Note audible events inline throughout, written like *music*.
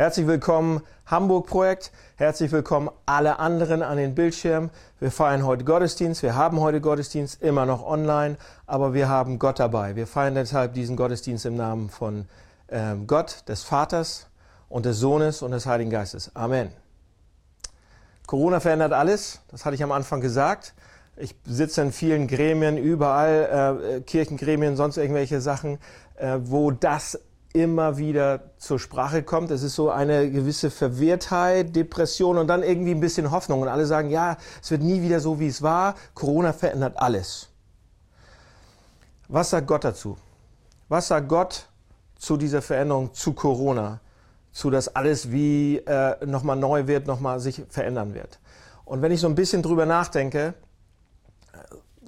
Herzlich willkommen Hamburg Projekt. Herzlich willkommen alle anderen an den Bildschirmen. Wir feiern heute Gottesdienst. Wir haben heute Gottesdienst immer noch online, aber wir haben Gott dabei. Wir feiern deshalb diesen Gottesdienst im Namen von ähm, Gott, des Vaters und des Sohnes und des Heiligen Geistes. Amen. Corona verändert alles. Das hatte ich am Anfang gesagt. Ich sitze in vielen Gremien, überall, äh, Kirchengremien, sonst irgendwelche Sachen, äh, wo das immer wieder zur Sprache kommt. Es ist so eine gewisse Verwirrtheit, Depression und dann irgendwie ein bisschen Hoffnung. Und alle sagen, ja, es wird nie wieder so, wie es war. Corona verändert alles. Was sagt Gott dazu? Was sagt Gott zu dieser Veränderung, zu Corona? Zu, dass alles wie äh, nochmal neu wird, nochmal sich verändern wird. Und wenn ich so ein bisschen drüber nachdenke,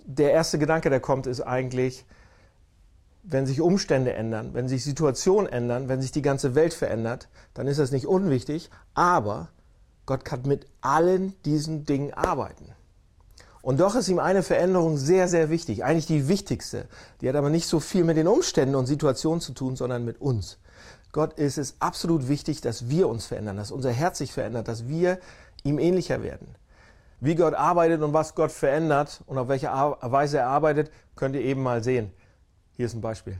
der erste Gedanke, der kommt, ist eigentlich, wenn sich Umstände ändern, wenn sich Situationen ändern, wenn sich die ganze Welt verändert, dann ist das nicht unwichtig, aber Gott kann mit allen diesen Dingen arbeiten. Und doch ist ihm eine Veränderung sehr, sehr wichtig, eigentlich die wichtigste. Die hat aber nicht so viel mit den Umständen und Situationen zu tun, sondern mit uns. Gott ist es absolut wichtig, dass wir uns verändern, dass unser Herz sich verändert, dass wir ihm ähnlicher werden. Wie Gott arbeitet und was Gott verändert und auf welche Weise er arbeitet, könnt ihr eben mal sehen. Hier ist ein Beispiel.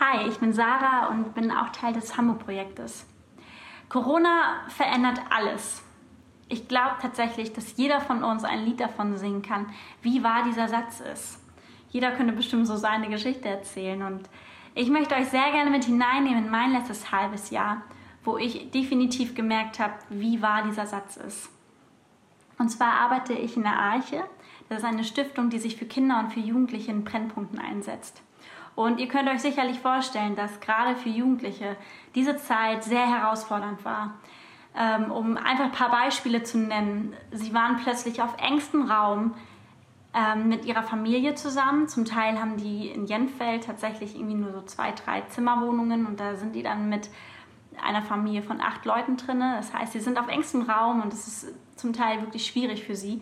Hi, ich bin Sarah und bin auch Teil des Hamburg-Projektes. Corona verändert alles. Ich glaube tatsächlich, dass jeder von uns ein Lied davon singen kann, wie wahr dieser Satz ist. Jeder könnte bestimmt so seine Geschichte erzählen und ich möchte euch sehr gerne mit hineinnehmen in mein letztes halbes Jahr, wo ich definitiv gemerkt habe, wie wahr dieser Satz ist. Und zwar arbeite ich in der Arche das ist eine Stiftung, die sich für Kinder und für Jugendliche in Brennpunkten einsetzt. Und ihr könnt euch sicherlich vorstellen, dass gerade für Jugendliche diese Zeit sehr herausfordernd war. Ähm, um einfach ein paar Beispiele zu nennen. Sie waren plötzlich auf engstem Raum ähm, mit ihrer Familie zusammen. Zum Teil haben die in Jenfeld tatsächlich irgendwie nur so zwei, drei Zimmerwohnungen und da sind die dann mit einer Familie von acht Leuten drin. Das heißt, sie sind auf engstem Raum und es ist zum Teil wirklich schwierig für sie.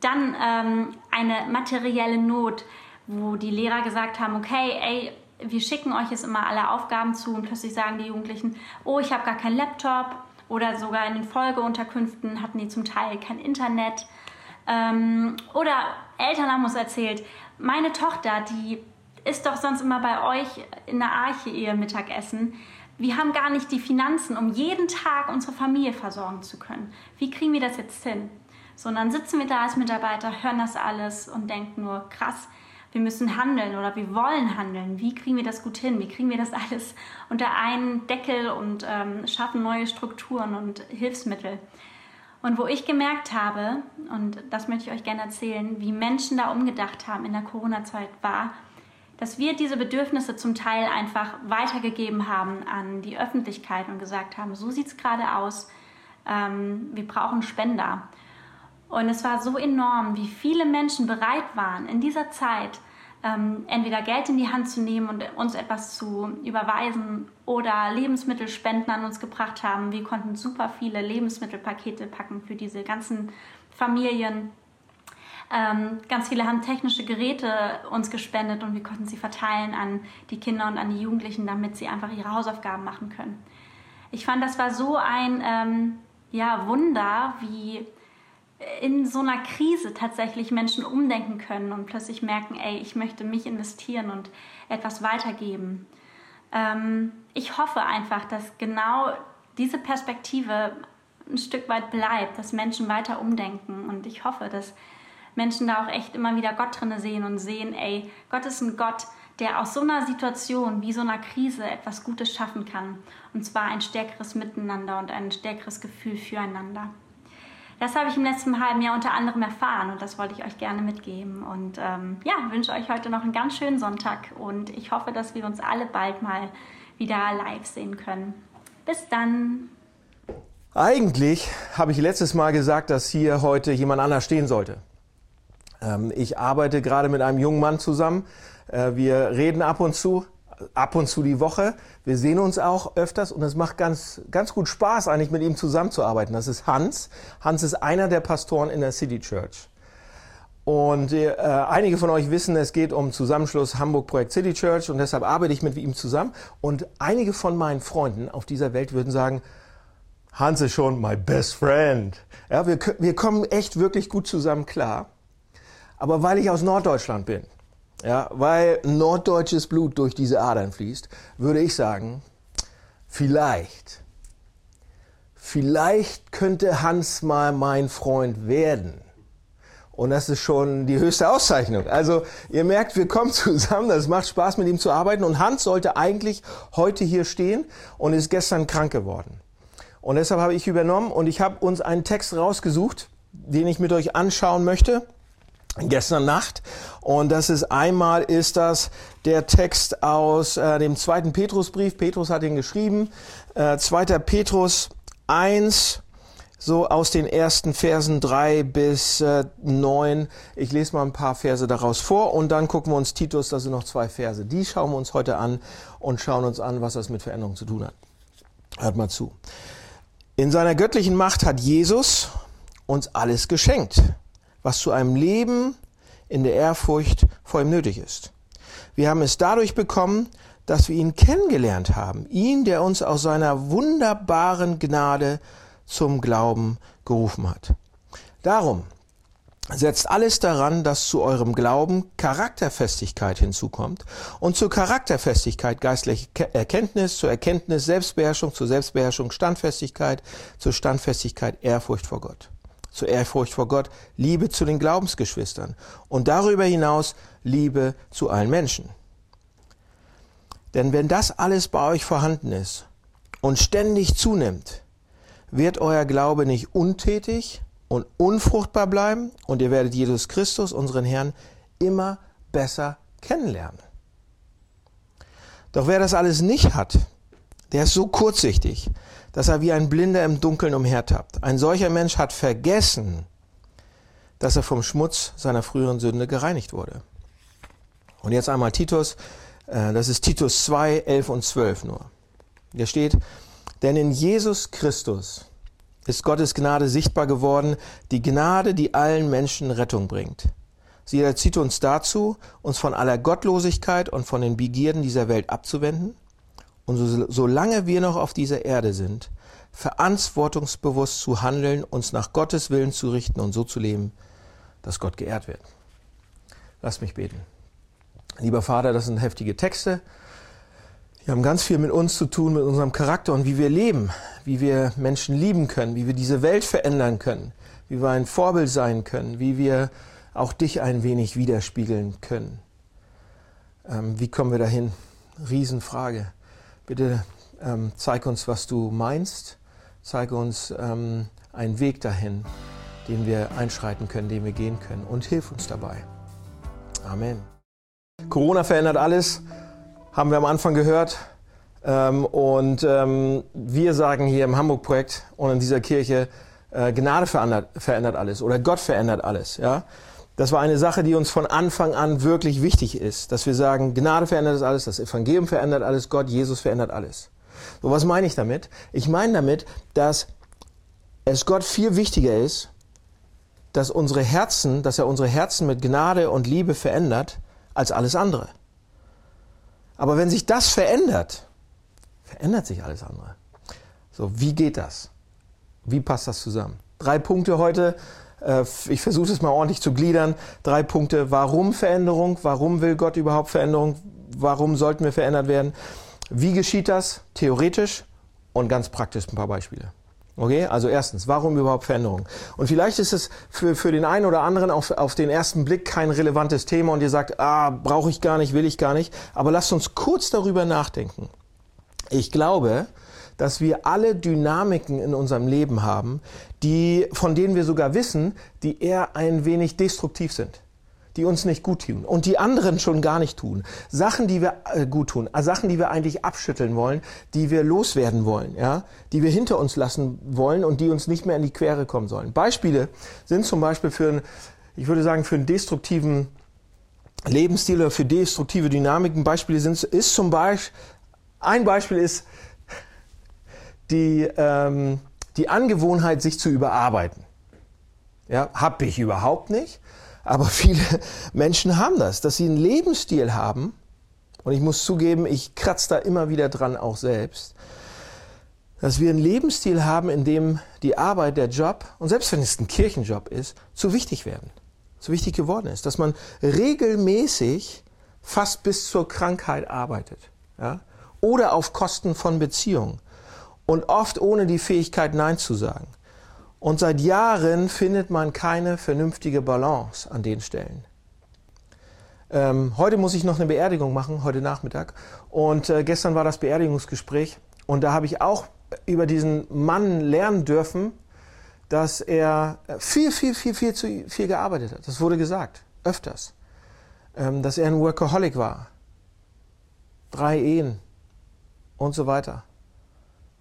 Dann ähm, eine materielle Not, wo die Lehrer gesagt haben, okay, ey, wir schicken euch jetzt immer alle Aufgaben zu und plötzlich sagen die Jugendlichen, oh, ich habe gar keinen Laptop oder sogar in den Folgeunterkünften hatten die zum Teil kein Internet. Ähm, oder Eltern haben uns erzählt, meine Tochter, die ist doch sonst immer bei euch in der Arche ihr Mittagessen. Wir haben gar nicht die Finanzen, um jeden Tag unsere Familie versorgen zu können. Wie kriegen wir das jetzt hin? Sondern sitzen wir da als Mitarbeiter, hören das alles und denken nur, krass, wir müssen handeln oder wir wollen handeln. Wie kriegen wir das gut hin? Wie kriegen wir das alles unter einen Deckel und ähm, schaffen neue Strukturen und Hilfsmittel? Und wo ich gemerkt habe, und das möchte ich euch gerne erzählen, wie Menschen da umgedacht haben in der Corona-Zeit war, dass wir diese Bedürfnisse zum Teil einfach weitergegeben haben an die Öffentlichkeit und gesagt haben, so sieht es gerade aus, ähm, wir brauchen Spender. Und es war so enorm, wie viele Menschen bereit waren, in dieser Zeit ähm, entweder Geld in die Hand zu nehmen und uns etwas zu überweisen oder Lebensmittelspenden an uns gebracht haben. Wir konnten super viele Lebensmittelpakete packen für diese ganzen Familien. Ähm, ganz viele haben technische Geräte uns gespendet und wir konnten sie verteilen an die Kinder und an die Jugendlichen, damit sie einfach ihre Hausaufgaben machen können. Ich fand, das war so ein ähm, ja, Wunder, wie in so einer Krise tatsächlich Menschen umdenken können und plötzlich merken, ey, ich möchte mich investieren und etwas weitergeben. Ähm, ich hoffe einfach, dass genau diese Perspektive ein Stück weit bleibt, dass Menschen weiter umdenken und ich hoffe, dass Menschen da auch echt immer wieder Gott drinne sehen und sehen, ey, Gott ist ein Gott, der aus so einer Situation wie so einer Krise etwas Gutes schaffen kann. Und zwar ein stärkeres Miteinander und ein stärkeres Gefühl füreinander. Das habe ich im letzten halben Jahr unter anderem erfahren und das wollte ich euch gerne mitgeben. Und ähm, ja, wünsche euch heute noch einen ganz schönen Sonntag und ich hoffe, dass wir uns alle bald mal wieder live sehen können. Bis dann. Eigentlich habe ich letztes Mal gesagt, dass hier heute jemand anders stehen sollte. Ähm, ich arbeite gerade mit einem jungen Mann zusammen. Äh, wir reden ab und zu ab und zu die Woche. Wir sehen uns auch öfters und es macht ganz, ganz gut Spaß, eigentlich mit ihm zusammenzuarbeiten. Das ist Hans. Hans ist einer der Pastoren in der City Church. Und äh, einige von euch wissen, es geht um Zusammenschluss Hamburg Projekt City Church und deshalb arbeite ich mit ihm zusammen. Und einige von meinen Freunden auf dieser Welt würden sagen, Hans ist schon my best friend. Ja, wir, wir kommen echt wirklich gut zusammen klar. Aber weil ich aus Norddeutschland bin, ja, weil norddeutsches Blut durch diese Adern fließt, würde ich sagen, vielleicht, vielleicht könnte Hans mal mein Freund werden. Und das ist schon die höchste Auszeichnung. Also ihr merkt, wir kommen *laughs* zusammen, das macht Spaß mit ihm zu arbeiten. Und Hans sollte eigentlich heute hier stehen und ist gestern krank geworden. Und deshalb habe ich übernommen und ich habe uns einen Text rausgesucht, den ich mit euch anschauen möchte. Gestern Nacht. Und das ist einmal ist das der Text aus äh, dem zweiten Petrusbrief. Petrus hat ihn geschrieben. Äh, zweiter Petrus 1, so aus den ersten Versen drei bis äh, neun. Ich lese mal ein paar Verse daraus vor und dann gucken wir uns Titus, das sind noch zwei Verse. Die schauen wir uns heute an und schauen uns an, was das mit Veränderung zu tun hat. Hört mal zu. In seiner göttlichen Macht hat Jesus uns alles geschenkt, was zu einem Leben in der Ehrfurcht vor ihm nötig ist. Wir haben es dadurch bekommen, dass wir ihn kennengelernt haben. Ihn, der uns aus seiner wunderbaren Gnade zum Glauben gerufen hat. Darum setzt alles daran, dass zu eurem Glauben Charakterfestigkeit hinzukommt und zur Charakterfestigkeit geistliche Erkenntnis, zur Erkenntnis Selbstbeherrschung, zur Selbstbeherrschung Standfestigkeit, zur Standfestigkeit Ehrfurcht vor Gott. Zur Ehrfurcht vor Gott Liebe zu den Glaubensgeschwistern und darüber hinaus Liebe zu allen Menschen. Denn wenn das alles bei euch vorhanden ist und ständig zunimmt, wird euer Glaube nicht untätig und unfruchtbar bleiben und ihr werdet Jesus Christus, unseren Herrn, immer besser kennenlernen. Doch wer das alles nicht hat, der ist so kurzsichtig, dass er wie ein Blinder im Dunkeln umhertappt. Ein solcher Mensch hat vergessen, dass er vom Schmutz seiner früheren Sünde gereinigt wurde. Und jetzt einmal Titus, äh, das ist Titus 2, 11 und 12 nur. Hier steht, denn in Jesus Christus ist Gottes Gnade sichtbar geworden, die Gnade, die allen Menschen Rettung bringt. Sie erzieht uns dazu, uns von aller Gottlosigkeit und von den Begierden dieser Welt abzuwenden und so, solange wir noch auf dieser Erde sind, verantwortungsbewusst zu handeln, uns nach Gottes Willen zu richten und so zu leben, dass Gott geehrt wird. Lass mich beten. Lieber Vater, das sind heftige Texte. Die haben ganz viel mit uns zu tun, mit unserem Charakter und wie wir leben, wie wir Menschen lieben können, wie wir diese Welt verändern können, wie wir ein Vorbild sein können, wie wir auch dich ein wenig widerspiegeln können. Ähm, wie kommen wir dahin? Riesenfrage. Bitte ähm, zeig uns, was du meinst. Zeige uns ähm, einen Weg dahin, den wir einschreiten können, den wir gehen können. Und hilf uns dabei. Amen. Corona verändert alles haben wir am Anfang gehört. Ähm, und ähm, wir sagen hier im Hamburg-Projekt und in dieser Kirche, äh, Gnade verändert, verändert alles oder Gott verändert alles. Ja? Das war eine Sache, die uns von Anfang an wirklich wichtig ist, dass wir sagen, Gnade verändert alles, das Evangelium verändert alles, Gott, Jesus verändert alles. So, was meine ich damit? Ich meine damit, dass es Gott viel wichtiger ist, dass unsere Herzen, dass er unsere Herzen mit Gnade und Liebe verändert, als alles andere. Aber wenn sich das verändert, verändert sich alles andere. So, wie geht das? Wie passt das zusammen? Drei Punkte heute. Äh, ich versuche es mal ordentlich zu gliedern. Drei Punkte. Warum Veränderung? Warum will Gott überhaupt Veränderung? Warum sollten wir verändert werden? Wie geschieht das? Theoretisch und ganz praktisch ein paar Beispiele. Okay, also erstens, warum überhaupt Veränderung? Und vielleicht ist es für, für den einen oder anderen auf, auf den ersten Blick kein relevantes Thema und ihr sagt, ah, brauche ich gar nicht, will ich gar nicht. Aber lasst uns kurz darüber nachdenken. Ich glaube, dass wir alle Dynamiken in unserem Leben haben, die, von denen wir sogar wissen, die eher ein wenig destruktiv sind die uns nicht gut tun und die anderen schon gar nicht tun. Sachen, die wir äh, gut tun, äh, Sachen, die wir eigentlich abschütteln wollen, die wir loswerden wollen, ja, die wir hinter uns lassen wollen und die uns nicht mehr in die Quere kommen sollen. Beispiele sind zum Beispiel für einen, ich würde sagen, für einen destruktiven Lebensstil oder für destruktive Dynamiken. Beispiele sind, ist zum Beispiel, ein Beispiel ist die, ähm, die Angewohnheit, sich zu überarbeiten. Ja, habe ich überhaupt nicht. Aber *laughs* viele Menschen haben das, dass sie einen Lebensstil haben. Und ich muss zugeben, ich kratze da immer wieder dran, auch selbst. Dass wir einen Lebensstil haben, in dem die Arbeit, der Job, und selbst wenn es ein Kirchenjob ist, zu wichtig werden. Zu wichtig geworden ist. Dass man regelmäßig fast bis zur Krankheit arbeitet. Ja? Oder auf Kosten von Beziehungen. Und oft ohne die Fähigkeit, Nein zu sagen. Und seit Jahren findet man keine vernünftige Balance an den Stellen. Ähm, heute muss ich noch eine Beerdigung machen, heute Nachmittag. Und äh, gestern war das Beerdigungsgespräch. Und da habe ich auch über diesen Mann lernen dürfen, dass er viel, viel, viel, viel zu viel gearbeitet hat. Das wurde gesagt, öfters. Ähm, dass er ein Workaholic war. Drei Ehen und so weiter.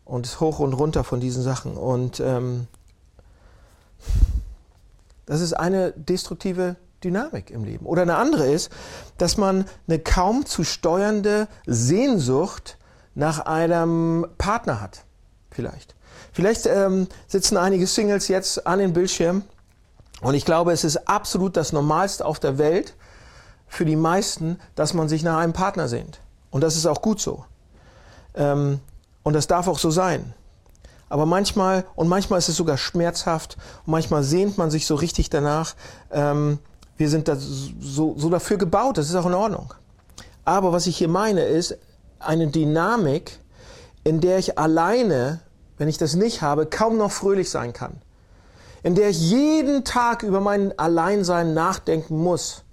Und hoch und runter von diesen Sachen. Und ähm, das ist eine destruktive Dynamik im Leben. Oder eine andere ist, dass man eine kaum zu steuernde Sehnsucht nach einem Partner hat. Vielleicht. Vielleicht ähm, sitzen einige Singles jetzt an den Bildschirmen und ich glaube, es ist absolut das Normalste auf der Welt für die meisten, dass man sich nach einem Partner sehnt. Und das ist auch gut so. Ähm, und das darf auch so sein. Aber manchmal, und manchmal ist es sogar schmerzhaft, und manchmal sehnt man sich so richtig danach. Ähm, wir sind da so, so dafür gebaut, das ist auch in Ordnung. Aber was ich hier meine, ist eine Dynamik, in der ich alleine, wenn ich das nicht habe, kaum noch fröhlich sein kann. In der ich jeden Tag über mein Alleinsein nachdenken muss.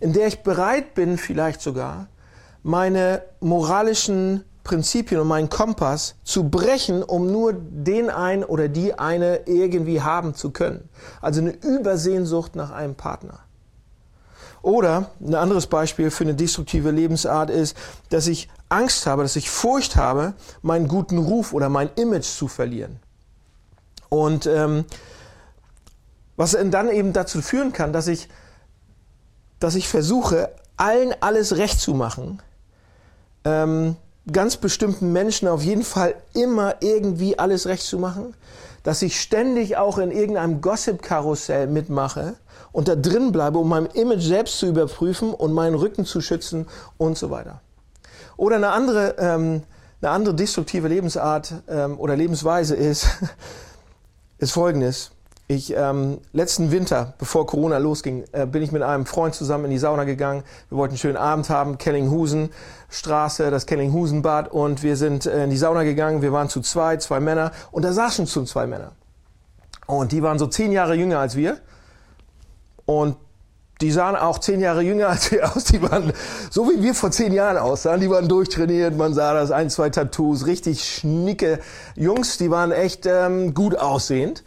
In der ich bereit bin, vielleicht sogar, meine moralischen Prinzipien und meinen Kompass zu brechen, um nur den einen oder die eine irgendwie haben zu können. Also eine Übersehnsucht nach einem Partner. Oder ein anderes Beispiel für eine destruktive Lebensart ist, dass ich Angst habe, dass ich Furcht habe, meinen guten Ruf oder mein Image zu verlieren. Und ähm, was dann eben dazu führen kann, dass ich, dass ich versuche, allen alles recht zu machen, ähm, ganz bestimmten Menschen auf jeden Fall immer irgendwie alles recht zu machen, dass ich ständig auch in irgendeinem Gossip-Karussell mitmache und da drin bleibe, um mein Image selbst zu überprüfen und meinen Rücken zu schützen und so weiter. Oder eine andere, ähm, eine andere destruktive Lebensart ähm, oder Lebensweise ist, *laughs* ist folgendes. Ich ähm, letzten Winter, bevor Corona losging, äh, bin ich mit einem Freund zusammen in die Sauna gegangen. Wir wollten einen schönen Abend haben, Kellinghusen Straße, das Kellinghusen-Bad und wir sind äh, in die Sauna gegangen. Wir waren zu zwei, zwei Männer und da saßen schon zwei Männer. Und die waren so zehn Jahre jünger als wir und die sahen auch zehn Jahre jünger als wir aus. Die waren so wie wir vor zehn Jahren aussahen. Die waren durchtrainiert. Man sah das ein, zwei Tattoos, richtig schnicke Jungs. Die waren echt ähm, gut aussehend.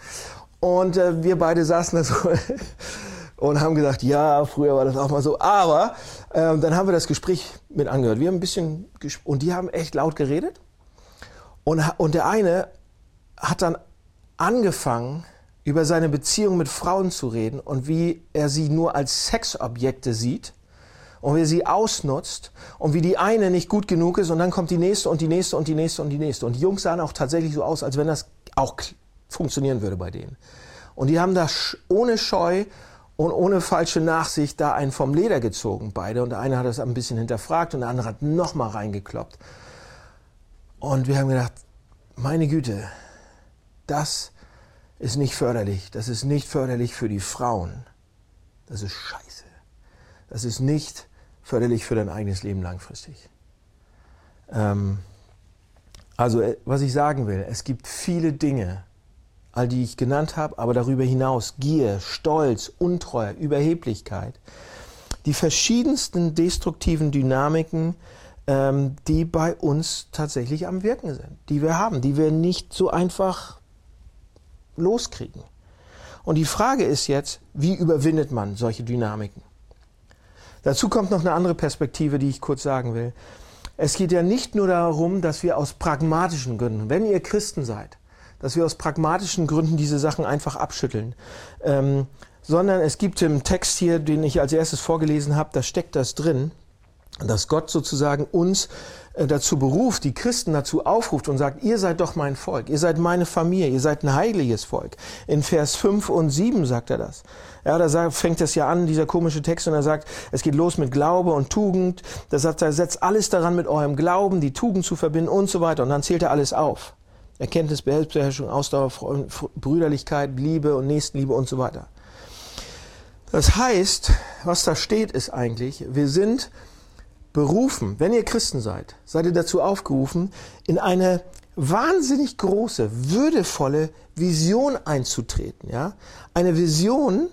Und äh, wir beide saßen da so *laughs* und haben gesagt, ja, früher war das auch mal so. Aber äh, dann haben wir das Gespräch mit angehört. Wir haben ein bisschen und die haben echt laut geredet. Und, und der eine hat dann angefangen, über seine Beziehung mit Frauen zu reden und wie er sie nur als Sexobjekte sieht und wie er sie ausnutzt und wie die eine nicht gut genug ist und dann kommt die nächste und die nächste und die nächste und die nächste. Und die Jungs sahen auch tatsächlich so aus, als wenn das auch funktionieren würde bei denen. Und die haben da ohne Scheu und ohne falsche Nachsicht da einen vom Leder gezogen, beide. Und der eine hat das ein bisschen hinterfragt und der andere hat nochmal reingekloppt. Und wir haben gedacht, meine Güte, das ist nicht förderlich. Das ist nicht förderlich für die Frauen. Das ist scheiße. Das ist nicht förderlich für dein eigenes Leben langfristig. Ähm, also, äh, was ich sagen will, es gibt viele Dinge, all die ich genannt habe, aber darüber hinaus Gier, Stolz, Untreue, Überheblichkeit. Die verschiedensten destruktiven Dynamiken, ähm, die bei uns tatsächlich am Wirken sind, die wir haben, die wir nicht so einfach loskriegen. Und die Frage ist jetzt, wie überwindet man solche Dynamiken? Dazu kommt noch eine andere Perspektive, die ich kurz sagen will. Es geht ja nicht nur darum, dass wir aus pragmatischen Gründen, wenn ihr Christen seid, dass wir aus pragmatischen Gründen diese Sachen einfach abschütteln. Ähm, sondern es gibt im Text hier, den ich als erstes vorgelesen habe, da steckt das drin, dass Gott sozusagen uns äh, dazu beruft, die Christen dazu aufruft und sagt, ihr seid doch mein Volk, ihr seid meine Familie, ihr seid ein heiliges Volk. In Vers 5 und 7 sagt er das. Ja, da fängt es ja an, dieser komische Text, und er sagt, es geht los mit Glaube und Tugend. Da sagt er, setzt alles daran mit eurem Glauben, die Tugend zu verbinden und so weiter. Und dann zählt er alles auf. Erkenntnis, Selbstbeherrschung, Ausdauer, Brüderlichkeit, Liebe und Nächstenliebe und so weiter. Das heißt, was da steht, ist eigentlich, wir sind berufen, wenn ihr Christen seid, seid ihr dazu aufgerufen, in eine wahnsinnig große, würdevolle Vision einzutreten. Ja? Eine Vision,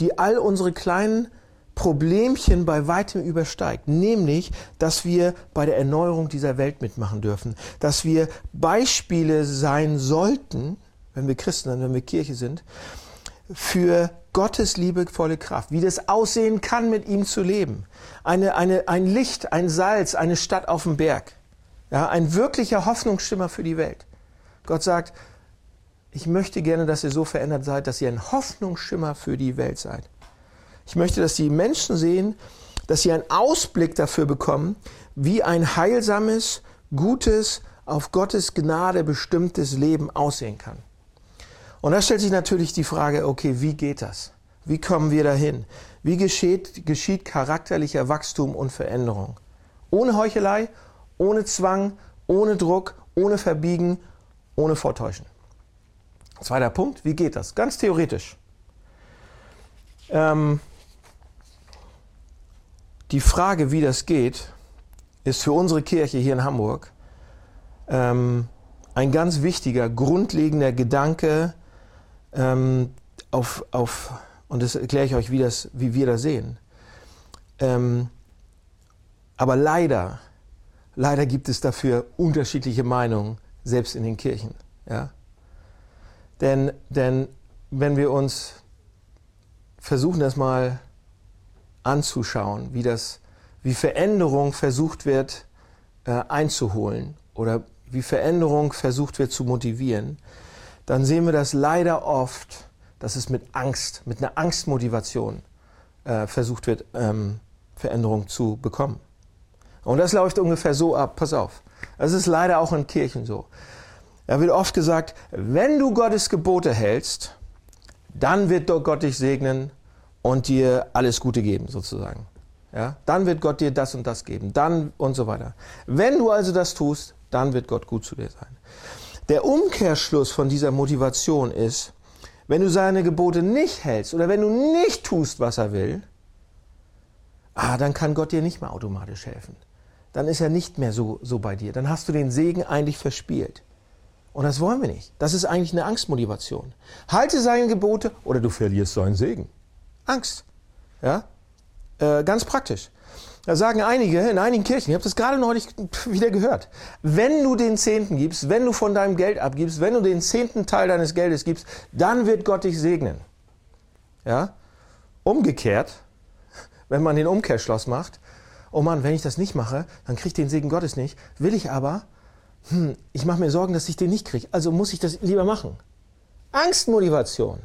die all unsere kleinen Problemchen bei weitem übersteigt, nämlich, dass wir bei der Erneuerung dieser Welt mitmachen dürfen, dass wir Beispiele sein sollten, wenn wir Christen sind, wenn wir Kirche sind, für Gottes liebevolle Kraft, wie das aussehen kann, mit ihm zu leben. Eine, eine, ein Licht, ein Salz, eine Stadt auf dem Berg. Ja, ein wirklicher Hoffnungsschimmer für die Welt. Gott sagt, ich möchte gerne, dass ihr so verändert seid, dass ihr ein Hoffnungsschimmer für die Welt seid. Ich möchte, dass die Menschen sehen, dass sie einen Ausblick dafür bekommen, wie ein heilsames, gutes, auf Gottes Gnade bestimmtes Leben aussehen kann. Und da stellt sich natürlich die Frage, okay, wie geht das? Wie kommen wir dahin? Wie geschieht, geschieht charakterlicher Wachstum und Veränderung? Ohne Heuchelei, ohne Zwang, ohne Druck, ohne Verbiegen, ohne Vortäuschen. Zweiter Punkt, wie geht das? Ganz theoretisch. Ähm, die Frage, wie das geht, ist für unsere Kirche hier in Hamburg ähm, ein ganz wichtiger, grundlegender Gedanke, ähm, auf, auf, und das erkläre ich euch, wie, das, wie wir das sehen. Ähm, aber leider, leider gibt es dafür unterschiedliche Meinungen, selbst in den Kirchen. Ja? Denn, denn wenn wir uns versuchen, das mal anzuschauen, wie, das, wie Veränderung versucht wird äh, einzuholen oder wie Veränderung versucht wird zu motivieren, dann sehen wir das leider oft, dass es mit Angst, mit einer Angstmotivation äh, versucht wird, ähm, Veränderung zu bekommen. Und das läuft ungefähr so ab, pass auf. Das ist leider auch in Kirchen so. Da wird oft gesagt, wenn du Gottes Gebote hältst, dann wird Gott dich segnen und dir alles Gute geben, sozusagen. Ja? Dann wird Gott dir das und das geben, dann und so weiter. Wenn du also das tust, dann wird Gott gut zu dir sein. Der Umkehrschluss von dieser Motivation ist, wenn du seine Gebote nicht hältst oder wenn du nicht tust, was er will, ah, dann kann Gott dir nicht mehr automatisch helfen. Dann ist er nicht mehr so, so bei dir. Dann hast du den Segen eigentlich verspielt. Und das wollen wir nicht. Das ist eigentlich eine Angstmotivation. Halte seine Gebote oder du verlierst seinen Segen. Angst. Ja? Äh, ganz praktisch. Da sagen einige in einigen Kirchen, ich habe das gerade neulich wieder gehört, wenn du den Zehnten gibst, wenn du von deinem Geld abgibst, wenn du den zehnten Teil deines Geldes gibst, dann wird Gott dich segnen. Ja? Umgekehrt, wenn man den Umkehrschloss macht, oh Mann, wenn ich das nicht mache, dann kriege ich den Segen Gottes nicht, will ich aber, hm, ich mache mir Sorgen, dass ich den nicht kriege, also muss ich das lieber machen. Angstmotivation.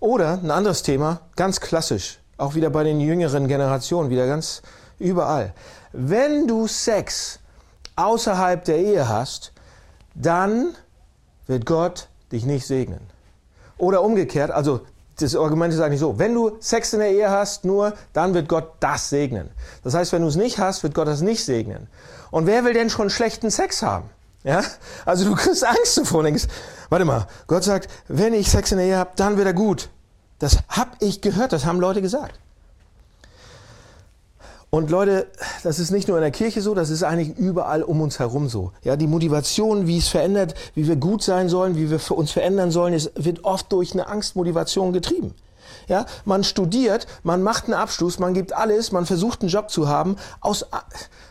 Oder ein anderes Thema, ganz klassisch, auch wieder bei den jüngeren Generationen, wieder ganz überall. Wenn du Sex außerhalb der Ehe hast, dann wird Gott dich nicht segnen. Oder umgekehrt, also das Argument ist eigentlich so, wenn du Sex in der Ehe hast, nur, dann wird Gott das segnen. Das heißt, wenn du es nicht hast, wird Gott das nicht segnen. Und wer will denn schon schlechten Sex haben? Ja? Also du kriegst Angst davor und denkst, warte mal, Gott sagt, wenn ich Sex in der Ehe habe, dann wird er gut. Das habe ich gehört, das haben Leute gesagt. Und Leute, das ist nicht nur in der Kirche so, das ist eigentlich überall um uns herum so. Ja, die Motivation, wie es verändert, wie wir gut sein sollen, wie wir für uns verändern sollen, ist, wird oft durch eine Angstmotivation getrieben. Ja, man studiert, man macht einen Abschluss, man gibt alles, man versucht einen Job zu haben, aus,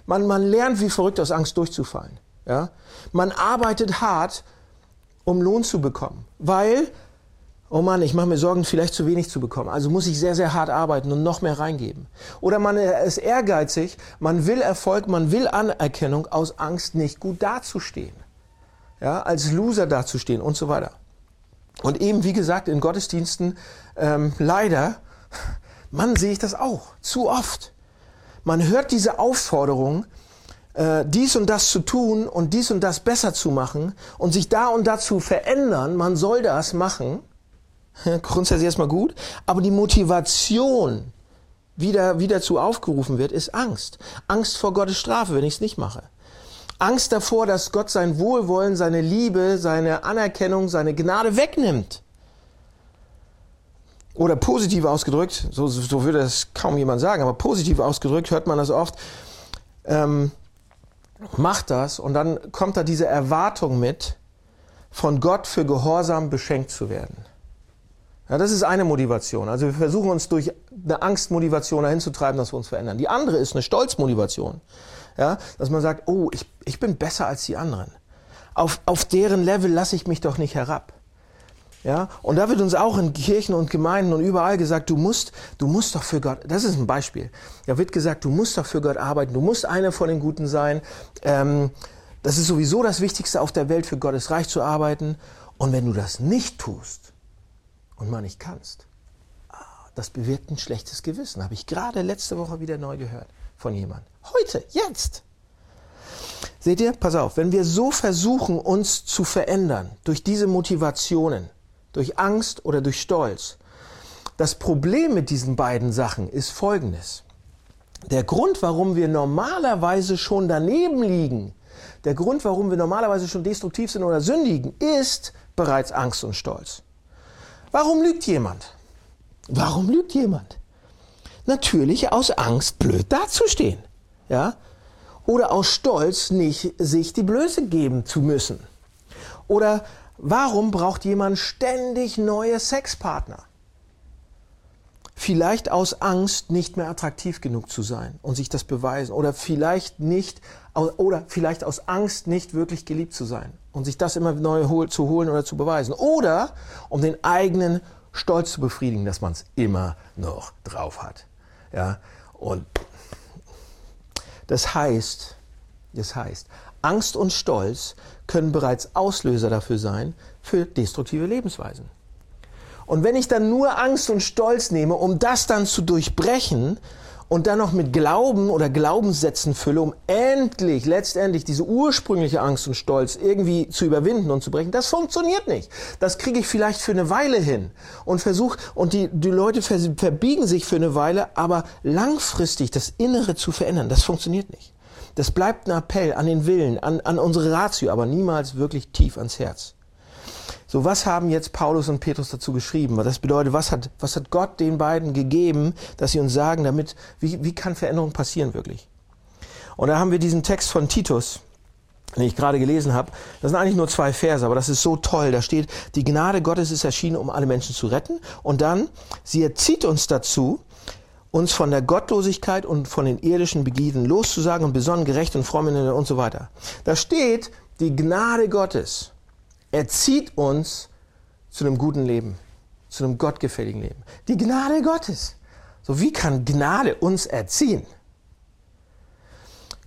man, man lernt wie verrückt aus Angst durchzufallen. Ja, man arbeitet hart, um Lohn zu bekommen, weil oh Mann, ich mache mir Sorgen, vielleicht zu wenig zu bekommen. Also muss ich sehr, sehr hart arbeiten und noch mehr reingeben. Oder man ist ehrgeizig, man will Erfolg, man will Anerkennung aus Angst, nicht gut dazustehen. Ja, als Loser dazustehen und so weiter. Und eben, wie gesagt, in Gottesdiensten, ähm, leider, Mann, sehe ich das auch, zu oft. man hört diese Aufforderung, äh, dies und das zu tun und dies und das besser zu machen und sich da und da zu verändern, man soll das machen, *laughs* grundsätzlich erstmal gut, aber die Motivation, wie, da, wie dazu aufgerufen wird, ist Angst. Angst vor Gottes Strafe, wenn ich es nicht mache. Angst davor, dass Gott sein Wohlwollen, seine Liebe, seine Anerkennung, seine Gnade wegnimmt. Oder positiv ausgedrückt, so, so würde das kaum jemand sagen, aber positiv ausgedrückt hört man das oft, ähm, macht das und dann kommt da diese Erwartung mit, von Gott für Gehorsam beschenkt zu werden. Ja, das ist eine Motivation. Also wir versuchen uns durch eine Angstmotivation dahin zu treiben, dass wir uns verändern. Die andere ist eine Stolzmotivation. Ja, dass man sagt, oh, ich, ich bin besser als die anderen. Auf, auf deren Level lasse ich mich doch nicht herab. Ja, und da wird uns auch in Kirchen und Gemeinden und überall gesagt, du musst, du musst doch für Gott, das ist ein Beispiel. Da wird gesagt, du musst doch für Gott arbeiten, du musst einer von den Guten sein. Ähm, das ist sowieso das Wichtigste auf der Welt, für Gottes Reich zu arbeiten. Und wenn du das nicht tust und mal nicht kannst, ah, das bewirkt ein schlechtes Gewissen. Habe ich gerade letzte Woche wieder neu gehört von jemandem. Heute, jetzt. Seht ihr, pass auf, wenn wir so versuchen, uns zu verändern durch diese Motivationen, durch Angst oder durch Stolz. Das Problem mit diesen beiden Sachen ist folgendes. Der Grund, warum wir normalerweise schon daneben liegen, der Grund, warum wir normalerweise schon destruktiv sind oder sündigen, ist bereits Angst und Stolz. Warum lügt jemand? Warum lügt jemand? Natürlich aus Angst, blöd dazustehen. Ja? Oder aus Stolz, nicht sich die Blöße geben zu müssen. Oder Warum braucht jemand ständig neue Sexpartner? Vielleicht aus Angst, nicht mehr attraktiv genug zu sein und sich das beweisen. Oder vielleicht nicht, oder vielleicht aus Angst, nicht wirklich geliebt zu sein und sich das immer neu zu holen oder zu beweisen. Oder um den eigenen Stolz zu befriedigen, dass man es immer noch drauf hat. Ja, und das heißt, das heißt, Angst und Stolz können bereits Auslöser dafür sein, für destruktive Lebensweisen. Und wenn ich dann nur Angst und Stolz nehme, um das dann zu durchbrechen und dann noch mit Glauben oder Glaubenssätzen fülle, um endlich, letztendlich diese ursprüngliche Angst und Stolz irgendwie zu überwinden und zu brechen, das funktioniert nicht. Das kriege ich vielleicht für eine Weile hin und versuche, und die, die Leute verbiegen sich für eine Weile, aber langfristig das Innere zu verändern, das funktioniert nicht. Das bleibt ein Appell an den Willen, an, an unsere Ratio, aber niemals wirklich tief ans Herz. So, was haben jetzt Paulus und Petrus dazu geschrieben? Das bedeutet, was hat, was hat Gott den beiden gegeben, dass sie uns sagen, damit, wie, wie kann Veränderung passieren wirklich? Und da haben wir diesen Text von Titus, den ich gerade gelesen habe. Das sind eigentlich nur zwei Verse, aber das ist so toll. Da steht, die Gnade Gottes ist erschienen, um alle Menschen zu retten. Und dann, sie erzieht uns dazu, uns von der Gottlosigkeit und von den irdischen Begierden loszusagen und besonnen, gerecht und fromm und so weiter. Da steht, die Gnade Gottes erzieht uns zu einem guten Leben, zu einem gottgefälligen Leben. Die Gnade Gottes. So, wie kann Gnade uns erziehen?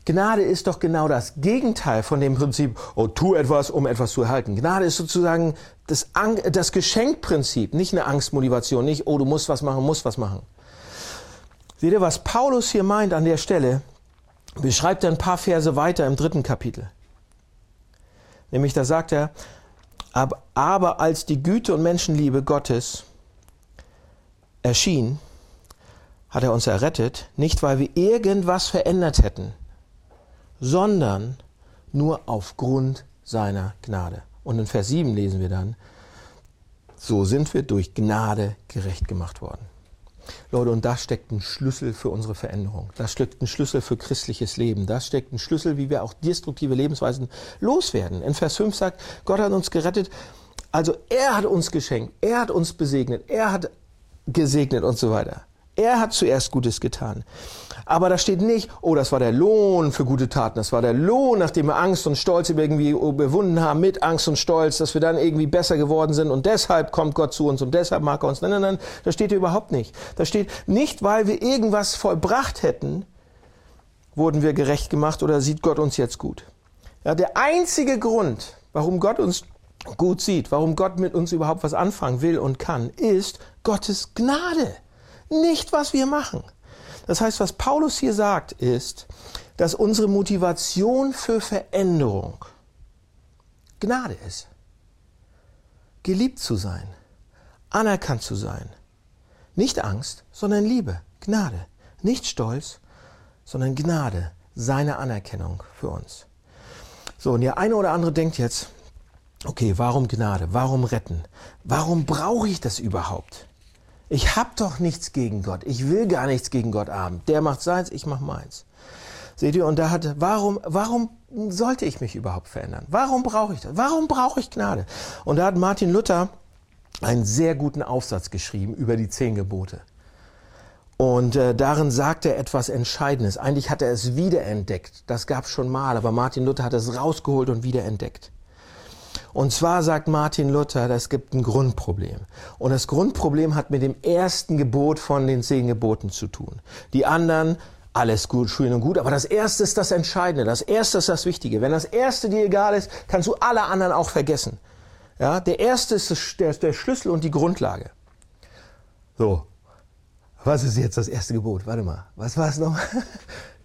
Gnade ist doch genau das Gegenteil von dem Prinzip, oh, tu etwas, um etwas zu erhalten. Gnade ist sozusagen das, das Geschenkprinzip, nicht eine Angstmotivation, nicht, oh, du musst was machen, musst was machen. Seht ihr, was Paulus hier meint an der Stelle? Beschreibt er ein paar Verse weiter im dritten Kapitel. Nämlich da sagt er, aber als die Güte und Menschenliebe Gottes erschien, hat er uns errettet, nicht weil wir irgendwas verändert hätten, sondern nur aufgrund seiner Gnade. Und in Vers 7 lesen wir dann, so sind wir durch Gnade gerecht gemacht worden. Leute, und da steckt ein Schlüssel für unsere Veränderung. Da steckt ein Schlüssel für christliches Leben. Da steckt ein Schlüssel, wie wir auch destruktive Lebensweisen loswerden. In Vers 5 sagt, Gott hat uns gerettet. Also er hat uns geschenkt. Er hat uns besegnet. Er hat gesegnet und so weiter. Er hat zuerst Gutes getan. Aber da steht nicht, oh, das war der Lohn für gute Taten. Das war der Lohn, nachdem wir Angst und Stolz irgendwie überwunden haben, mit Angst und Stolz, dass wir dann irgendwie besser geworden sind und deshalb kommt Gott zu uns und deshalb mag er uns. Nein, nein, nein, das steht hier überhaupt nicht. Da steht nicht, weil wir irgendwas vollbracht hätten, wurden wir gerecht gemacht oder sieht Gott uns jetzt gut. Ja, der einzige Grund, warum Gott uns gut sieht, warum Gott mit uns überhaupt was anfangen will und kann, ist Gottes Gnade nicht was wir machen. Das heißt, was Paulus hier sagt, ist, dass unsere Motivation für Veränderung Gnade ist. Geliebt zu sein, anerkannt zu sein. Nicht Angst, sondern Liebe, Gnade. Nicht Stolz, sondern Gnade, seine Anerkennung für uns. So, und der eine oder andere denkt jetzt, okay, warum Gnade? Warum retten? Warum brauche ich das überhaupt? Ich habe doch nichts gegen Gott. Ich will gar nichts gegen Gott haben. Der macht seins, ich mach meins. Seht ihr, und da hat, warum, warum sollte ich mich überhaupt verändern? Warum brauche ich das? Warum brauche ich Gnade? Und da hat Martin Luther einen sehr guten Aufsatz geschrieben über die zehn Gebote. Und äh, darin sagt er etwas Entscheidendes. Eigentlich hat er es wiederentdeckt. Das gab es schon mal, aber Martin Luther hat es rausgeholt und wiederentdeckt. Und zwar sagt Martin Luther, es gibt ein Grundproblem. Und das Grundproblem hat mit dem ersten Gebot von den zehn Geboten zu tun. Die anderen, alles gut, schön und gut, aber das erste ist das Entscheidende. Das erste ist das Wichtige. Wenn das erste dir egal ist, kannst du alle anderen auch vergessen. Ja, der erste ist der, der Schlüssel und die Grundlage. So, was ist jetzt das erste Gebot? Warte mal, was war es noch? *laughs*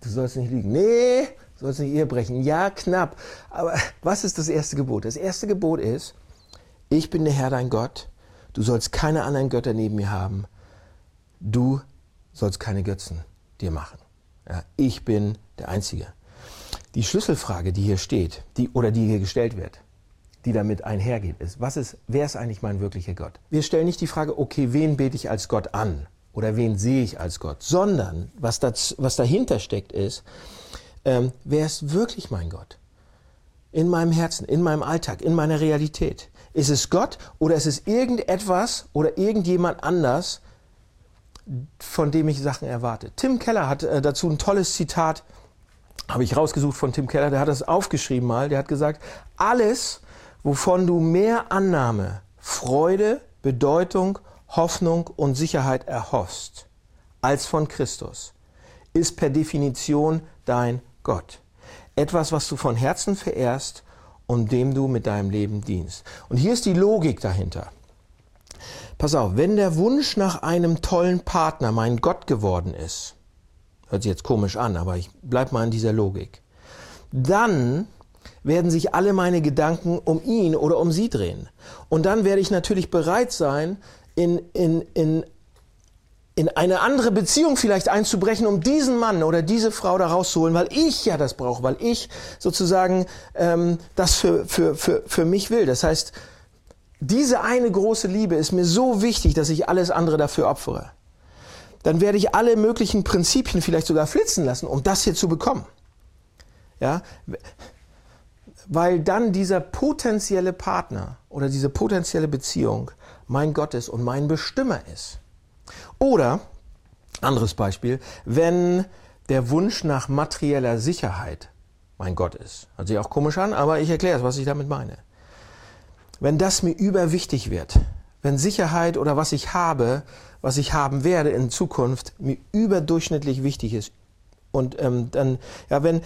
Du sollst nicht lügen. Nee, sollst nicht Ehe brechen. Ja, knapp. Aber was ist das erste Gebot? Das erste Gebot ist, ich bin der Herr dein Gott. Du sollst keine anderen Götter neben mir haben. Du sollst keine Götzen dir machen. Ja, ich bin der Einzige. Die Schlüsselfrage, die hier steht, die, oder die hier gestellt wird, die damit einhergeht, ist, was ist, wer ist eigentlich mein wirklicher Gott? Wir stellen nicht die Frage, okay, wen bete ich als Gott an? oder wen sehe ich als Gott, sondern was, das, was dahinter steckt ist, ähm, wer ist wirklich mein Gott? In meinem Herzen, in meinem Alltag, in meiner Realität. Ist es Gott oder ist es irgendetwas oder irgendjemand anders, von dem ich Sachen erwarte? Tim Keller hat äh, dazu ein tolles Zitat, habe ich rausgesucht von Tim Keller, der hat das aufgeschrieben mal, der hat gesagt, alles, wovon du mehr Annahme, Freude, Bedeutung Hoffnung und Sicherheit erhoffst als von Christus, ist per Definition dein Gott. Etwas, was du von Herzen verehrst und dem du mit deinem Leben dienst. Und hier ist die Logik dahinter. Pass auf, wenn der Wunsch nach einem tollen Partner mein Gott geworden ist, hört sich jetzt komisch an, aber ich bleib mal in dieser Logik, dann werden sich alle meine Gedanken um ihn oder um sie drehen. Und dann werde ich natürlich bereit sein, in, in, in, in eine andere Beziehung vielleicht einzubrechen, um diesen Mann oder diese Frau da rauszuholen, weil ich ja das brauche, weil ich sozusagen ähm, das für, für, für, für mich will. Das heißt, diese eine große Liebe ist mir so wichtig, dass ich alles andere dafür opfere. Dann werde ich alle möglichen Prinzipien vielleicht sogar flitzen lassen, um das hier zu bekommen. Ja, weil dann dieser potenzielle Partner oder diese potenzielle Beziehung mein Gott ist und mein Bestimmer ist. Oder, anderes Beispiel, wenn der Wunsch nach materieller Sicherheit mein Gott ist. Hört sich auch komisch an, aber ich erkläre es, was ich damit meine. Wenn das mir überwichtig wird, wenn Sicherheit oder was ich habe, was ich haben werde in Zukunft, mir überdurchschnittlich wichtig ist, und ähm, dann, ja, wenn,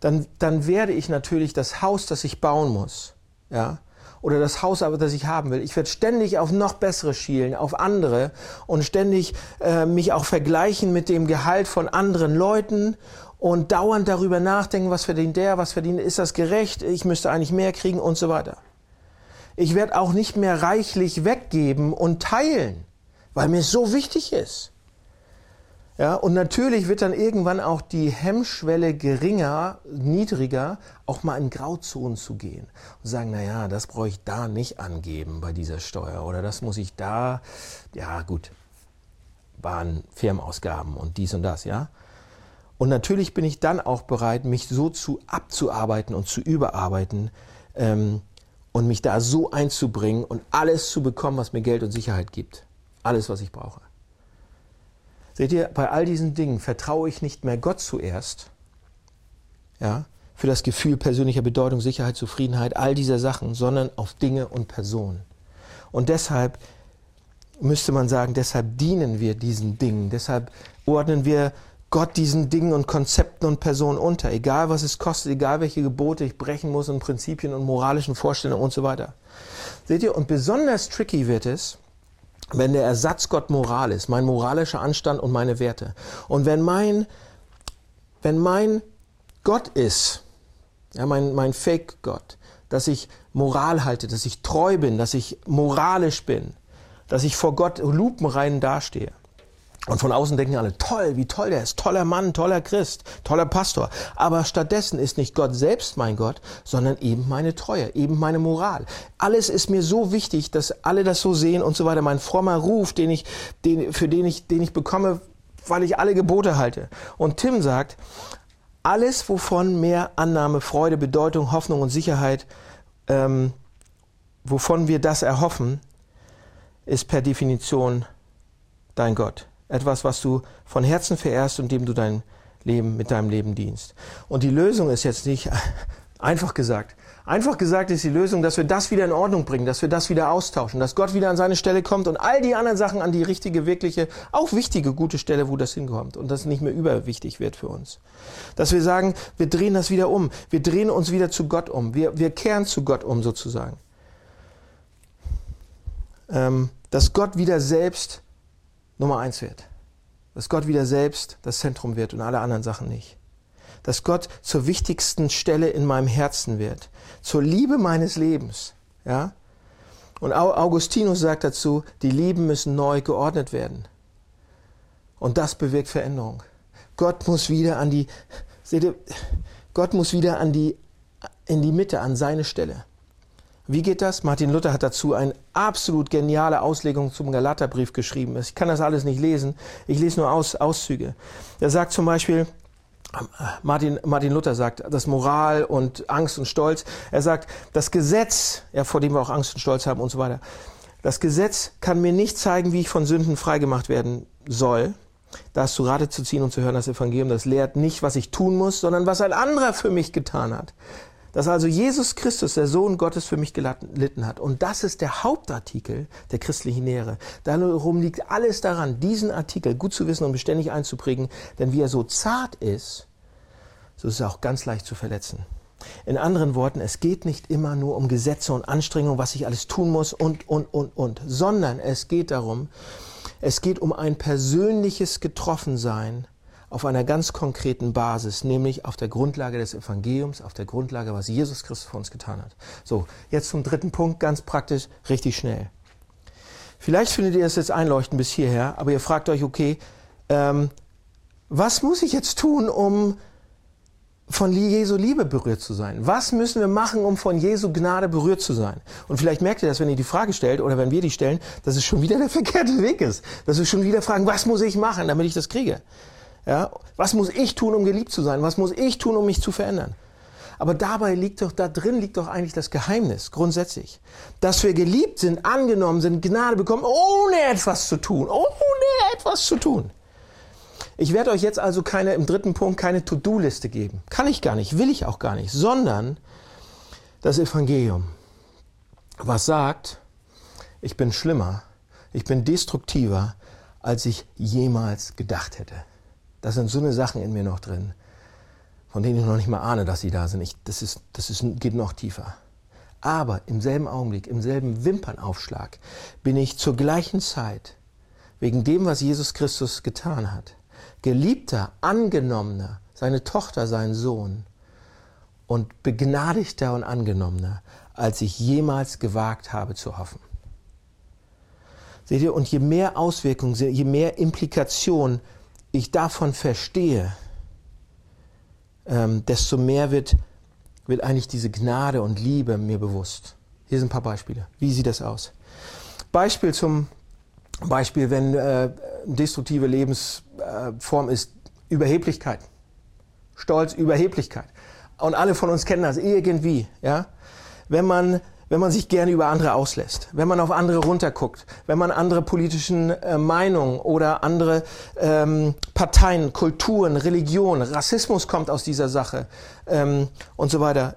dann, dann werde ich natürlich das Haus, das ich bauen muss, ja, oder das Haus, das ich haben will. Ich werde ständig auf noch bessere schielen, auf andere und ständig äh, mich auch vergleichen mit dem Gehalt von anderen Leuten und dauernd darüber nachdenken, was verdient der, was verdient, ist das gerecht, ich müsste eigentlich mehr kriegen und so weiter. Ich werde auch nicht mehr reichlich weggeben und teilen, weil mir es so wichtig ist. Ja, und natürlich wird dann irgendwann auch die Hemmschwelle geringer, niedriger, auch mal in Grauzonen zu gehen und sagen, na ja, das brauche ich da nicht angeben bei dieser Steuer oder das muss ich da, ja gut, waren Firmenausgaben und dies und das, ja. Und natürlich bin ich dann auch bereit, mich so zu abzuarbeiten und zu überarbeiten ähm, und mich da so einzubringen und alles zu bekommen, was mir Geld und Sicherheit gibt. Alles, was ich brauche. Seht ihr, bei all diesen Dingen vertraue ich nicht mehr Gott zuerst, ja, für das Gefühl persönlicher Bedeutung, Sicherheit, Zufriedenheit, all dieser Sachen, sondern auf Dinge und Personen. Und deshalb müsste man sagen, deshalb dienen wir diesen Dingen, deshalb ordnen wir Gott diesen Dingen und Konzepten und Personen unter, egal was es kostet, egal welche Gebote ich brechen muss und Prinzipien und moralischen Vorstellungen und so weiter. Seht ihr, und besonders tricky wird es, wenn der Ersatzgott Moral ist, mein moralischer Anstand und meine Werte. Und wenn mein, wenn mein Gott ist, ja, mein, mein Fake-Gott, dass ich Moral halte, dass ich treu bin, dass ich moralisch bin, dass ich vor Gott lupenrein dastehe. Und von außen denken alle, toll, wie toll der ist, toller Mann, toller Christ, toller Pastor. Aber stattdessen ist nicht Gott selbst mein Gott, sondern eben meine Treue, eben meine Moral. Alles ist mir so wichtig, dass alle das so sehen und so weiter. Mein frommer Ruf, den ich, den, für den ich, den ich bekomme, weil ich alle Gebote halte. Und Tim sagt, alles, wovon mehr Annahme, Freude, Bedeutung, Hoffnung und Sicherheit, ähm, wovon wir das erhoffen, ist per Definition dein Gott. Etwas, was du von Herzen verehrst und dem du dein Leben mit deinem Leben dienst. Und die Lösung ist jetzt nicht *laughs* einfach gesagt. Einfach gesagt ist die Lösung, dass wir das wieder in Ordnung bringen, dass wir das wieder austauschen, dass Gott wieder an seine Stelle kommt und all die anderen Sachen an die richtige, wirkliche, auch wichtige, gute Stelle, wo das hinkommt und das nicht mehr überwichtig wird für uns. Dass wir sagen, wir drehen das wieder um, wir drehen uns wieder zu Gott um, wir, wir kehren zu Gott um sozusagen. Ähm, dass Gott wieder selbst Nummer eins wird. Dass Gott wieder selbst das Zentrum wird und alle anderen Sachen nicht. Dass Gott zur wichtigsten Stelle in meinem Herzen wird. Zur Liebe meines Lebens. Ja? Und Augustinus sagt dazu, die Lieben müssen neu geordnet werden. Und das bewirkt Veränderung. Gott muss wieder an die, seht ihr, Gott muss wieder an die, in die Mitte, an seine Stelle. Wie geht das? Martin Luther hat dazu eine absolut geniale Auslegung zum Galaterbrief geschrieben. Ich kann das alles nicht lesen. Ich lese nur Aus, Auszüge. Er sagt zum Beispiel, Martin, Martin Luther sagt, das Moral und Angst und Stolz. Er sagt, das Gesetz, ja, vor dem wir auch Angst und Stolz haben und so weiter. Das Gesetz kann mir nicht zeigen, wie ich von Sünden freigemacht werden soll. Das zu Rate zu ziehen und zu hören, das Evangelium, das lehrt nicht, was ich tun muss, sondern was ein anderer für mich getan hat dass also Jesus Christus, der Sohn Gottes, für mich gelitten hat. Und das ist der Hauptartikel der christlichen Lehre. Darum liegt alles daran, diesen Artikel gut zu wissen und beständig einzuprägen, denn wie er so zart ist, so ist er auch ganz leicht zu verletzen. In anderen Worten, es geht nicht immer nur um Gesetze und Anstrengungen, was ich alles tun muss und, und, und, und, sondern es geht darum, es geht um ein persönliches Getroffensein auf einer ganz konkreten Basis, nämlich auf der Grundlage des Evangeliums, auf der Grundlage, was Jesus Christus für uns getan hat. So, jetzt zum dritten Punkt, ganz praktisch, richtig schnell. Vielleicht findet ihr es jetzt einleuchtend bis hierher, aber ihr fragt euch, okay, ähm, was muss ich jetzt tun, um von Jesu Liebe berührt zu sein? Was müssen wir machen, um von Jesu Gnade berührt zu sein? Und vielleicht merkt ihr das, wenn ihr die Frage stellt oder wenn wir die stellen, dass es schon wieder der verkehrte Weg ist. Dass wir schon wieder fragen, was muss ich machen, damit ich das kriege? Ja? Was muss ich tun, um geliebt zu sein? Was muss ich tun, um mich zu verändern? Aber dabei liegt doch, da drin liegt doch eigentlich das Geheimnis, grundsätzlich. Dass wir geliebt sind, angenommen sind, Gnade bekommen, ohne etwas zu tun. Ohne etwas zu tun. Ich werde euch jetzt also keine, im dritten Punkt, keine To-Do-Liste geben. Kann ich gar nicht, will ich auch gar nicht, sondern das Evangelium. Was sagt, ich bin schlimmer, ich bin destruktiver, als ich jemals gedacht hätte. Da sind so eine Sachen in mir noch drin, von denen ich noch nicht mal ahne, dass sie da sind. Ich, das ist, das ist, geht noch tiefer. Aber im selben Augenblick, im selben Wimpernaufschlag bin ich zur gleichen Zeit, wegen dem, was Jesus Christus getan hat, geliebter, angenommener, seine Tochter, sein Sohn und begnadigter und angenommener, als ich jemals gewagt habe zu hoffen. Seht ihr, und je mehr Auswirkungen, je mehr Implikationen ich davon verstehe, ähm, desto mehr wird, wird eigentlich diese Gnade und Liebe mir bewusst. Hier sind ein paar Beispiele. Wie sieht das aus? Beispiel zum Beispiel, wenn äh, destruktive Lebensform äh, ist Überheblichkeit. Stolz, Überheblichkeit. Und alle von uns kennen das irgendwie, ja? Wenn man wenn man sich gerne über andere auslässt, wenn man auf andere runterguckt, wenn man andere politischen äh, Meinungen oder andere ähm, Parteien, Kulturen, Religionen, Rassismus kommt aus dieser Sache ähm, und so weiter.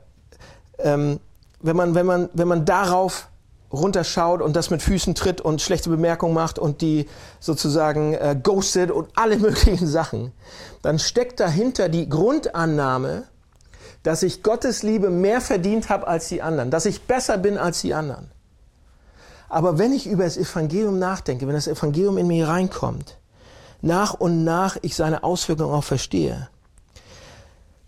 Ähm, wenn man, wenn man, wenn man darauf runterschaut und das mit Füßen tritt und schlechte Bemerkungen macht und die sozusagen äh, ghostet und alle *laughs* möglichen Sachen, dann steckt dahinter die Grundannahme, dass ich Gottes Liebe mehr verdient habe als die anderen, dass ich besser bin als die anderen. Aber wenn ich über das Evangelium nachdenke, wenn das Evangelium in mir reinkommt, nach und nach ich seine Auswirkungen auch verstehe,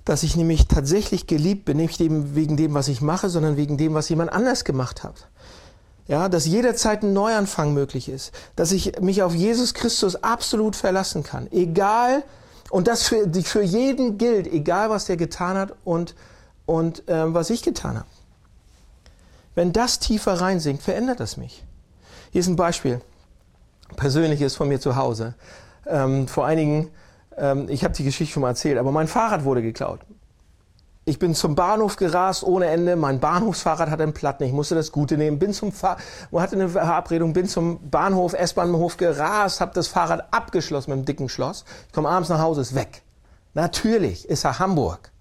dass ich nämlich tatsächlich geliebt bin, nicht wegen dem, was ich mache, sondern wegen dem, was jemand anders gemacht hat. Ja, dass jederzeit ein Neuanfang möglich ist, dass ich mich auf Jesus Christus absolut verlassen kann, egal, und das für, für jeden gilt, egal was der getan hat und, und äh, was ich getan habe. Wenn das tiefer reinsinkt, verändert das mich. Hier ist ein Beispiel, persönliches von mir zu Hause. Ähm, vor einigen ähm, ich habe die Geschichte schon mal erzählt, aber mein Fahrrad wurde geklaut. Ich bin zum Bahnhof gerast ohne Ende. Mein Bahnhofsfahrrad hatte einen Platten. Ich musste das Gute nehmen. Bin zum Fahr hatte eine Verabredung. Bin zum Bahnhof, S-Bahnhof gerast. Habe das Fahrrad abgeschlossen mit einem dicken Schloss. Ich komme abends nach Hause, ist weg. Natürlich ist er Hamburg.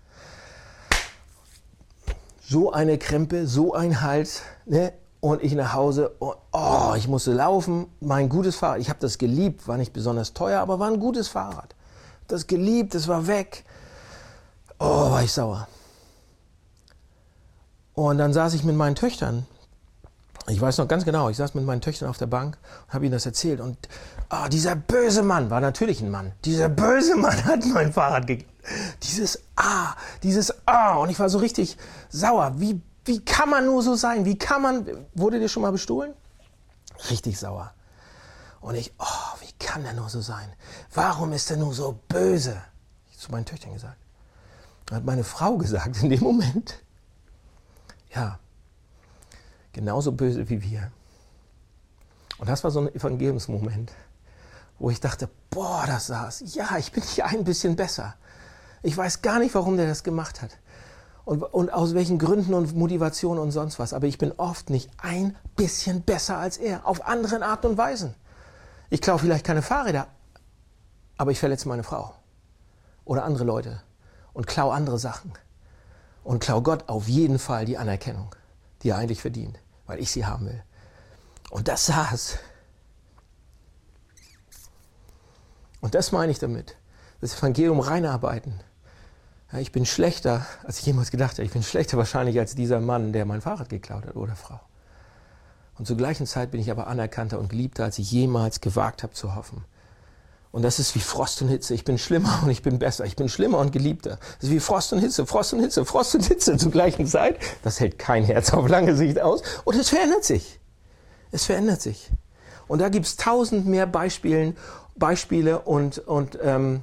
So eine Krempe, so ein Hals. Ne? Und ich nach Hause. Oh, ich musste laufen. Mein gutes Fahrrad. Ich habe das geliebt. War nicht besonders teuer, aber war ein gutes Fahrrad das geliebt, es war weg. Oh, war ich sauer. Und dann saß ich mit meinen Töchtern. Ich weiß noch ganz genau, ich saß mit meinen Töchtern auf der Bank und habe ihnen das erzählt. Und oh, dieser böse Mann war natürlich ein Mann. Dieser böse Mann hat mein Fahrrad gegeben. Dieses Ah, dieses Ah. Und ich war so richtig sauer. Wie, wie kann man nur so sein? Wie kann man. Wurde dir schon mal bestohlen? Richtig sauer. Und ich, oh, wie kann er nur so sein? Warum ist er nur so böse? Ich zu meinen Töchtern gesagt. Hat meine Frau gesagt in dem Moment. Ja, genauso böse wie wir. Und das war so ein Evangeliumsmoment, wo ich dachte, boah, das saß. Ja, ich bin hier ein bisschen besser. Ich weiß gar nicht, warum der das gemacht hat. Und, und aus welchen Gründen und Motivationen und sonst was. Aber ich bin oft nicht ein bisschen besser als er. Auf anderen Art und Weisen. Ich klaue vielleicht keine Fahrräder, aber ich verletze meine Frau oder andere Leute und klaue andere Sachen und klaue Gott auf jeden Fall die Anerkennung, die er eigentlich verdient, weil ich sie haben will. Und das saß. Und das meine ich damit. Das Evangelium reinarbeiten. Ja, ich bin schlechter, als ich jemals gedacht habe. Ich bin schlechter wahrscheinlich als dieser Mann, der mein Fahrrad geklaut hat oder Frau. Und zur gleichen Zeit bin ich aber anerkannter und geliebter, als ich jemals gewagt habe zu hoffen. Und das ist wie Frost und Hitze. Ich bin schlimmer und ich bin besser. Ich bin schlimmer und geliebter. Das ist wie Frost und Hitze, Frost und Hitze, Frost und Hitze zur gleichen Zeit. Das hält kein Herz auf lange Sicht aus. Und es verändert sich. Es verändert sich. Und da gibt es tausend mehr Beispielen, Beispiele und, und ähm,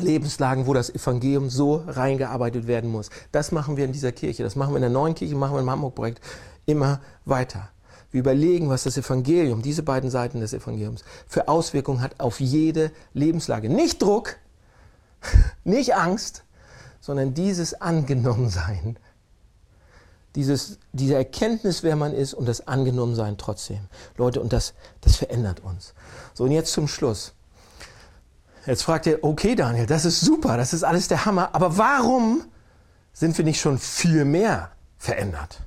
Lebenslagen, wo das Evangelium so reingearbeitet werden muss. Das machen wir in dieser Kirche. Das machen wir in der neuen Kirche, machen wir im Hamburg-Projekt immer weiter. Wir überlegen, was das Evangelium, diese beiden Seiten des Evangeliums, für Auswirkungen hat auf jede Lebenslage. Nicht Druck, *laughs* nicht Angst, sondern dieses Angenommensein. Dieses, diese Erkenntnis, wer man ist und das Angenommensein trotzdem. Leute, und das, das verändert uns. So, und jetzt zum Schluss. Jetzt fragt ihr, okay Daniel, das ist super, das ist alles der Hammer, aber warum sind wir nicht schon viel mehr verändert?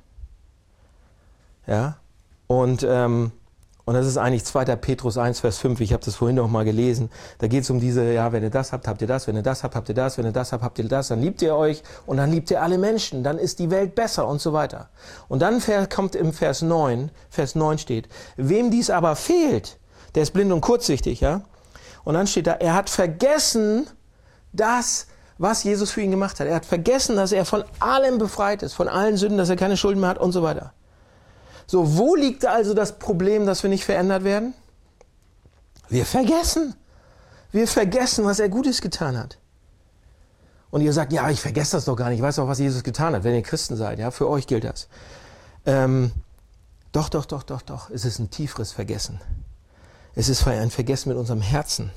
Ja? Und, ähm, und das ist eigentlich 2. Petrus 1, Vers 5. Ich habe das vorhin noch mal gelesen. Da geht es um diese, ja, wenn ihr das habt, habt ihr das. Wenn ihr das habt, habt ihr das. Wenn ihr das habt, habt ihr das. Dann liebt ihr euch und dann liebt ihr alle Menschen. Dann ist die Welt besser und so weiter. Und dann kommt im Vers 9, Vers 9 steht, wem dies aber fehlt, der ist blind und kurzsichtig, ja. Und dann steht da, er hat vergessen, das, was Jesus für ihn gemacht hat. Er hat vergessen, dass er von allem befreit ist, von allen Sünden, dass er keine Schulden mehr hat und so weiter. So, wo liegt also das Problem, dass wir nicht verändert werden? Wir vergessen. Wir vergessen, was er Gutes getan hat. Und ihr sagt, ja, ich vergesse das doch gar nicht. Ich weiß doch, was Jesus getan hat, wenn ihr Christen seid. Ja, für euch gilt das. Ähm, doch, doch, doch, doch, doch. Es ist ein tieferes Vergessen. Es ist ein Vergessen mit unserem Herzen.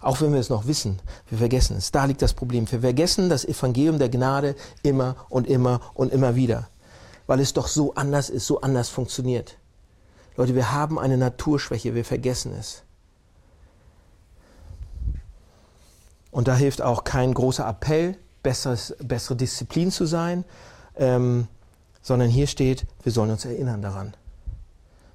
Auch wenn wir es noch wissen, wir vergessen es. Da liegt das Problem. Wir vergessen das Evangelium der Gnade immer und immer und immer wieder weil es doch so anders ist, so anders funktioniert. Leute, wir haben eine Naturschwäche, wir vergessen es. Und da hilft auch kein großer Appell, besseres, bessere Disziplin zu sein, ähm, sondern hier steht, wir sollen uns erinnern daran.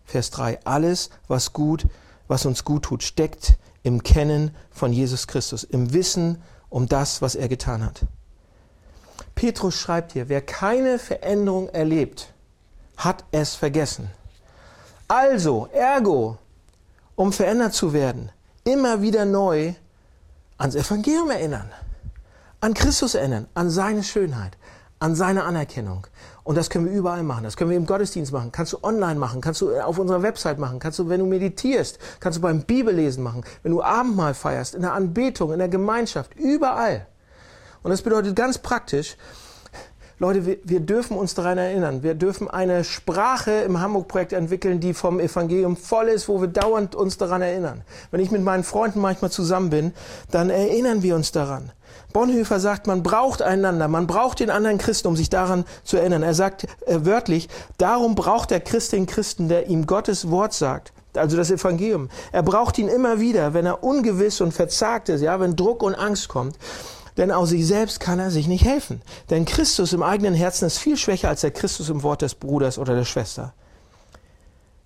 Vers 3, alles, was gut, was uns gut tut, steckt im Kennen von Jesus Christus, im Wissen um das, was er getan hat. Petrus schreibt hier, wer keine Veränderung erlebt, hat es vergessen. Also, ergo, um verändert zu werden, immer wieder neu ans Evangelium erinnern, an Christus erinnern, an seine Schönheit, an seine Anerkennung. Und das können wir überall machen. Das können wir im Gottesdienst machen. Kannst du online machen. Kannst du auf unserer Website machen. Kannst du, wenn du meditierst, kannst du beim Bibellesen machen. Wenn du Abendmahl feierst, in der Anbetung, in der Gemeinschaft, überall. Und das bedeutet ganz praktisch, Leute, wir, wir dürfen uns daran erinnern. Wir dürfen eine Sprache im Hamburg-Projekt entwickeln, die vom Evangelium voll ist, wo wir dauernd uns daran erinnern. Wenn ich mit meinen Freunden manchmal zusammen bin, dann erinnern wir uns daran. Bonhoeffer sagt, man braucht einander, man braucht den anderen Christen, um sich daran zu erinnern. Er sagt äh, wörtlich, darum braucht der Christ den Christen, der ihm Gottes Wort sagt also das Evangelium. Er braucht ihn immer wieder, wenn er ungewiss und verzagt ist, ja, wenn Druck und Angst kommt. Denn aus sich selbst kann er sich nicht helfen. Denn Christus im eigenen Herzen ist viel schwächer als der Christus im Wort des Bruders oder der Schwester.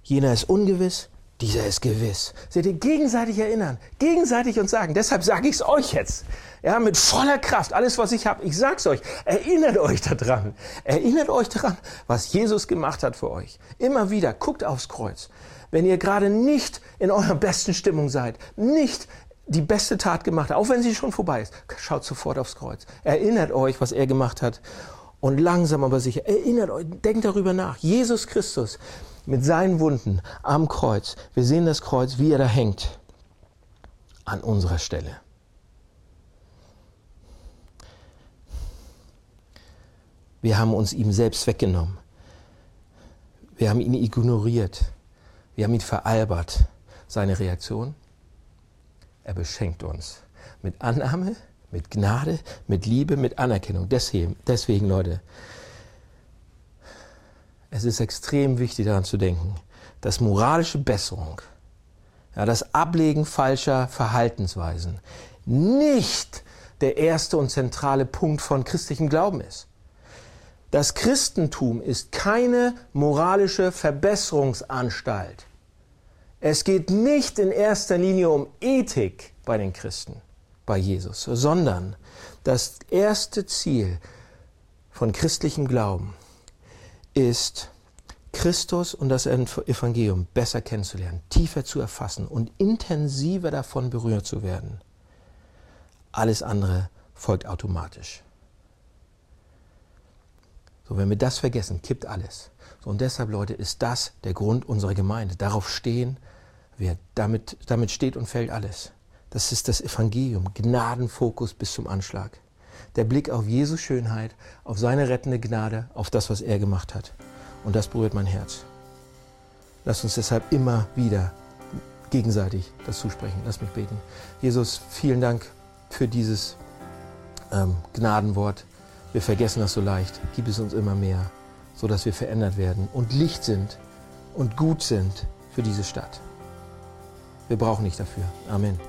Jener ist ungewiss, dieser ist gewiss. Seht ihr, gegenseitig erinnern, gegenseitig uns sagen. Deshalb sage ich es euch jetzt. Ja, mit voller Kraft, alles was ich habe. Ich sag's euch. Erinnert euch daran. Erinnert euch daran, was Jesus gemacht hat für euch. Immer wieder, guckt aufs Kreuz. Wenn ihr gerade nicht in eurer besten Stimmung seid, nicht die beste Tat gemacht hat, auch wenn sie schon vorbei ist, schaut sofort aufs Kreuz. Erinnert euch, was er gemacht hat. Und langsam aber sicher, erinnert euch, denkt darüber nach. Jesus Christus mit seinen Wunden am Kreuz. Wir sehen das Kreuz, wie er da hängt. An unserer Stelle. Wir haben uns ihm selbst weggenommen. Wir haben ihn ignoriert. Wir haben ihn veralbert. Seine Reaktion? Er beschenkt uns mit Annahme, mit Gnade, mit Liebe, mit Anerkennung. Deswegen, deswegen Leute, es ist extrem wichtig daran zu denken, dass moralische Besserung, ja, das Ablegen falscher Verhaltensweisen nicht der erste und zentrale Punkt von christlichem Glauben ist. Das Christentum ist keine moralische Verbesserungsanstalt. Es geht nicht in erster Linie um Ethik bei den Christen, bei Jesus, sondern das erste Ziel von christlichem Glauben ist, Christus und das Evangelium besser kennenzulernen, tiefer zu erfassen und intensiver davon berührt zu werden. Alles andere folgt automatisch. So, wenn wir das vergessen, kippt alles. So, und deshalb, Leute, ist das der Grund unserer Gemeinde. Darauf stehen wir. Damit, damit steht und fällt alles. Das ist das Evangelium. Gnadenfokus bis zum Anschlag. Der Blick auf Jesu Schönheit, auf seine rettende Gnade, auf das, was er gemacht hat. Und das berührt mein Herz. Lass uns deshalb immer wieder gegenseitig das zusprechen. Lass mich beten. Jesus, vielen Dank für dieses ähm, Gnadenwort. Wir vergessen das so leicht. Gib es uns immer mehr sodass wir verändert werden und Licht sind und gut sind für diese Stadt. Wir brauchen nicht dafür. Amen.